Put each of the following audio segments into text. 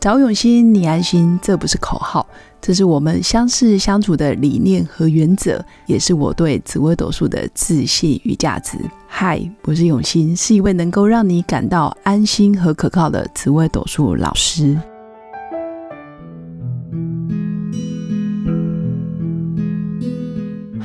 找永新，你安心，这不是口号，这是我们相识相处的理念和原则，也是我对紫微斗数的自信与价值。嗨，我是永新，是一位能够让你感到安心和可靠的紫微斗数老师。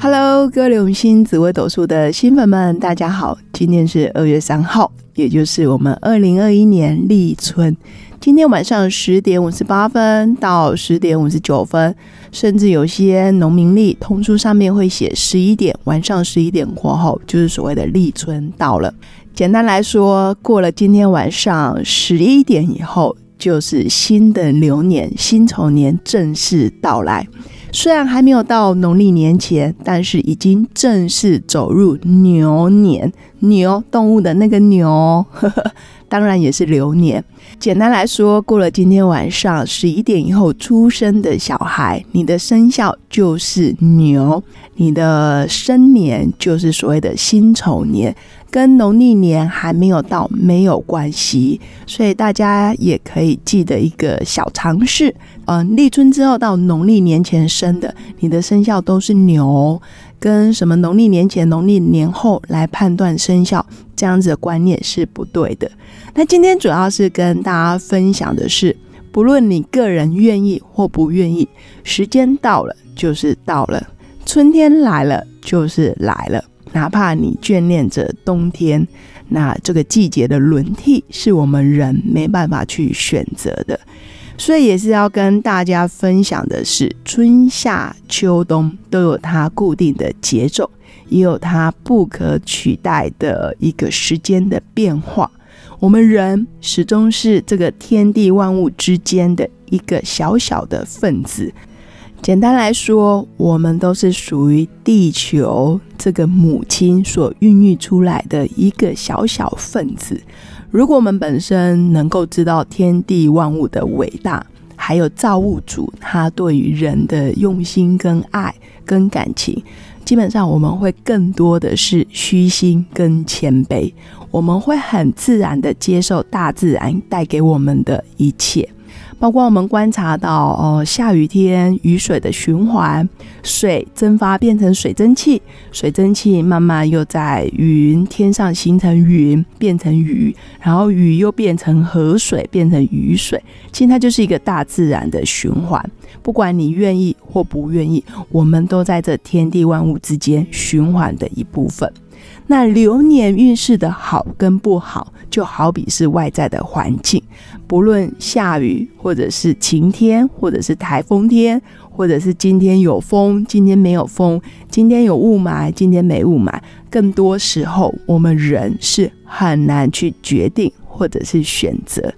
Hello，各位永新紫微斗数的新粉们，大家好！今天是二月三号，也就是我们二零二一年立春。今天晚上十点五十八分到十点五十九分，甚至有些农民历通书上面会写十一点，晚上十一点过后就是所谓的立春到了。简单来说，过了今天晚上十一点以后，就是新的流年辛丑年正式到来。虽然还没有到农历年前，但是已经正式走入牛年。牛动物的那个牛，呵 呵当然也是流年。简单来说，过了今天晚上十一点以后出生的小孩，你的生肖就是牛，你的生年就是所谓的辛丑年。跟农历年还没有到没有关系，所以大家也可以记得一个小常识：嗯，立春之后到农历年前生的，你的生肖都是牛，跟什么农历年前、农历年后来判断生肖，这样子的观念是不对的。那今天主要是跟大家分享的是，不论你个人愿意或不愿意，时间到了就是到了，春天来了就是来了。哪怕你眷恋着冬天，那这个季节的轮替是我们人没办法去选择的，所以也是要跟大家分享的是，春夏秋冬都有它固定的节奏，也有它不可取代的一个时间的变化。我们人始终是这个天地万物之间的一个小小的分子。简单来说，我们都是属于地球这个母亲所孕育出来的一个小小分子。如果我们本身能够知道天地万物的伟大，还有造物主他对于人的用心跟爱跟感情，基本上我们会更多的是虚心跟谦卑，我们会很自然的接受大自然带给我们的一切。包括我们观察到，哦，下雨天雨水的循环，水蒸发变成水蒸气，水蒸气慢慢又在云天上形成云，变成雨，然后雨又变成河水，变成雨水。其实它就是一个大自然的循环，不管你愿意或不愿意，我们都在这天地万物之间循环的一部分。那流年运势的好跟不好，就好比是外在的环境，不论下雨，或者是晴天，或者是台风天，或者是今天有风，今天没有风，今天有雾霾，今天没雾霾。更多时候，我们人是很难去决定或者是选择，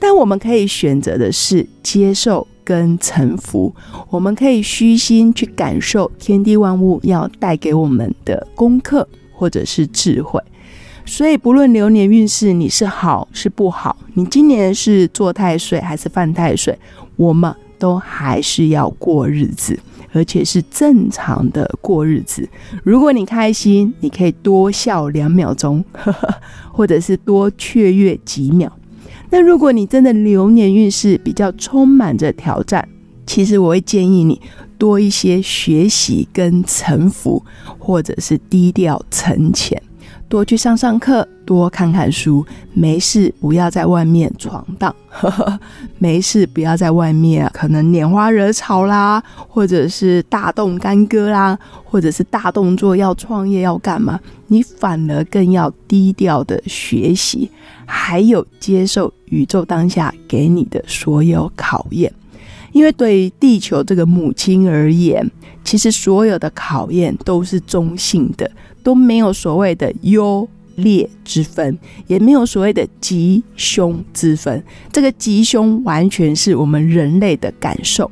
但我们可以选择的是接受跟臣服。我们可以虚心去感受天地万物要带给我们的功课。或者是智慧，所以不论流年运势你是好是不好，你今年是做太岁还是犯太岁，我们都还是要过日子，而且是正常的过日子。如果你开心，你可以多笑两秒钟，或者是多雀跃几秒。那如果你真的流年运势比较充满着挑战，其实我会建议你。多一些学习跟沉浮，或者是低调沉潜，多去上上课，多看看书。没事，不要在外面闯荡。没事，不要在外面可能拈花惹草啦，或者是大动干戈啦，或者是大动作要创业要干嘛？你反而更要低调的学习，还有接受宇宙当下给你的所有考验。因为对于地球这个母亲而言，其实所有的考验都是中性的，都没有所谓的优劣之分，也没有所谓的吉凶之分。这个吉凶完全是我们人类的感受。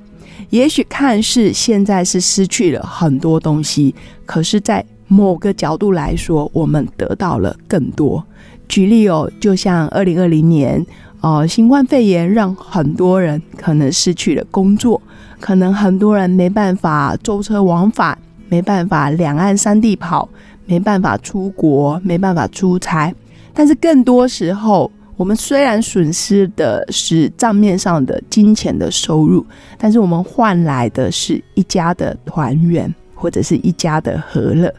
也许看似现在是失去了很多东西，可是，在某个角度来说，我们得到了更多。举例哦，就像二零二零年。哦，新冠肺炎让很多人可能失去了工作，可能很多人没办法舟车往返，没办法两岸三地跑，没办法出国，没办法出差。但是更多时候，我们虽然损失的是账面上的金钱的收入，但是我们换来的是一家的团圆，或者是一家的和乐。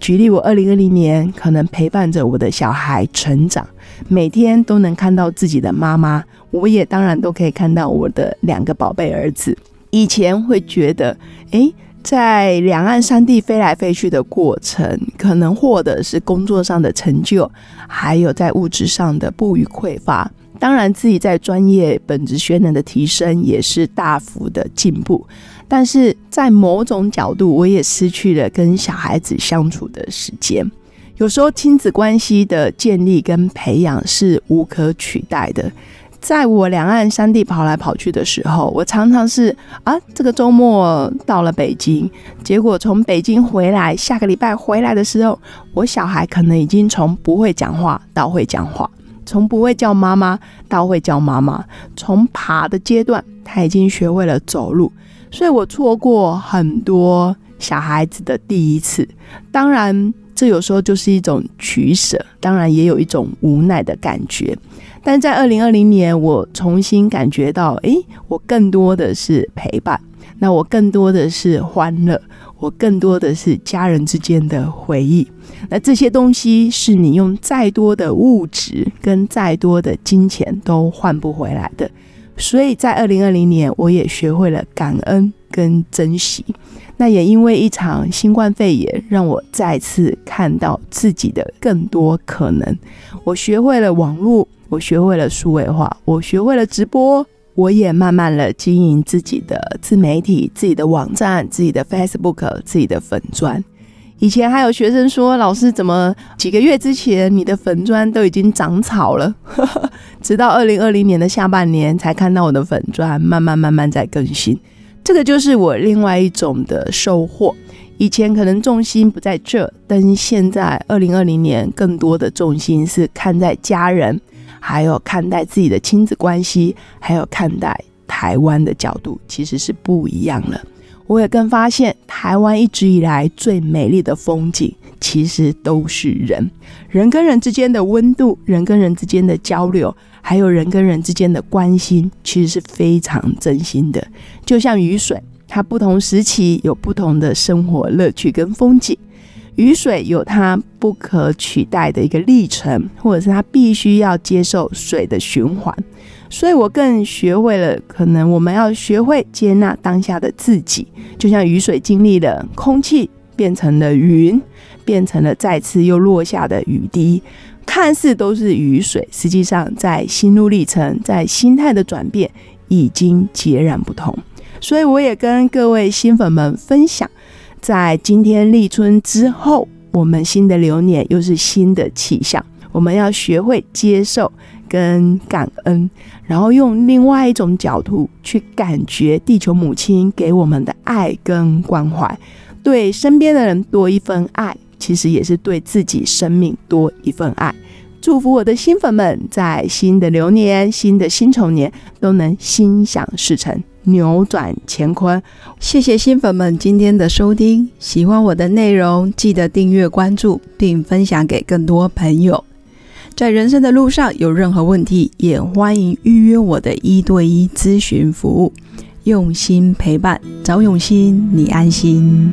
举例，我二零二零年可能陪伴着我的小孩成长，每天都能看到自己的妈妈，我也当然都可以看到我的两个宝贝儿子。以前会觉得，诶，在两岸三地飞来飞去的过程，可能获得是工作上的成就，还有在物质上的不予匮乏。当然，自己在专业本职学能的提升也是大幅的进步。但是在某种角度，我也失去了跟小孩子相处的时间。有时候亲子关系的建立跟培养是无可取代的。在我两岸三地跑来跑去的时候，我常常是啊，这个周末到了北京，结果从北京回来，下个礼拜回来的时候，我小孩可能已经从不会讲话到会讲话，从不会叫妈妈到会叫妈妈，从爬的阶段他已经学会了走路，所以我错过很多小孩子的第一次。当然，这有时候就是一种取舍，当然也有一种无奈的感觉。但在二零二零年，我重新感觉到，诶，我更多的是陪伴，那我更多的是欢乐，我更多的是家人之间的回忆。那这些东西是你用再多的物质跟再多的金钱都换不回来的。所以在二零二零年，我也学会了感恩跟珍惜。那也因为一场新冠肺炎，让我再次看到自己的更多可能。我学会了网络。我学会了数位化，我学会了直播，我也慢慢了经营自己的自媒体、自己的网站、自己的 Facebook、自己的粉砖。以前还有学生说：“老师，怎么几个月之前你的粉砖都已经长草了？” 直到二零二零年的下半年才看到我的粉砖慢慢慢慢在更新。这个就是我另外一种的收获。以前可能重心不在这，但是现在二零二零年更多的重心是看在家人。还有看待自己的亲子关系，还有看待台湾的角度，其实是不一样了。我也更发现，台湾一直以来最美丽的风景，其实都是人，人跟人之间的温度，人跟人之间的交流，还有人跟人之间的关心，其实是非常真心的。就像雨水，它不同时期有不同的生活乐趣跟风景。雨水有它不可取代的一个历程，或者是它必须要接受水的循环，所以我更学会了，可能我们要学会接纳当下的自己，就像雨水经历了空气变成了云，变成了再次又落下的雨滴，看似都是雨水，实际上在心路历程，在心态的转变已经截然不同。所以我也跟各位新粉们分享。在今天立春之后，我们新的流年又是新的气象，我们要学会接受跟感恩，然后用另外一种角度去感觉地球母亲给我们的爱跟关怀，对身边的人多一份爱，其实也是对自己生命多一份爱。祝福我的新粉们，在新的流年、新的辛丑年都能心想事成。扭转乾坤，谢谢新粉们今天的收听。喜欢我的内容，记得订阅、关注，并分享给更多朋友。在人生的路上有任何问题，也欢迎预约我的一对一咨询服务。用心陪伴，找永新，你安心。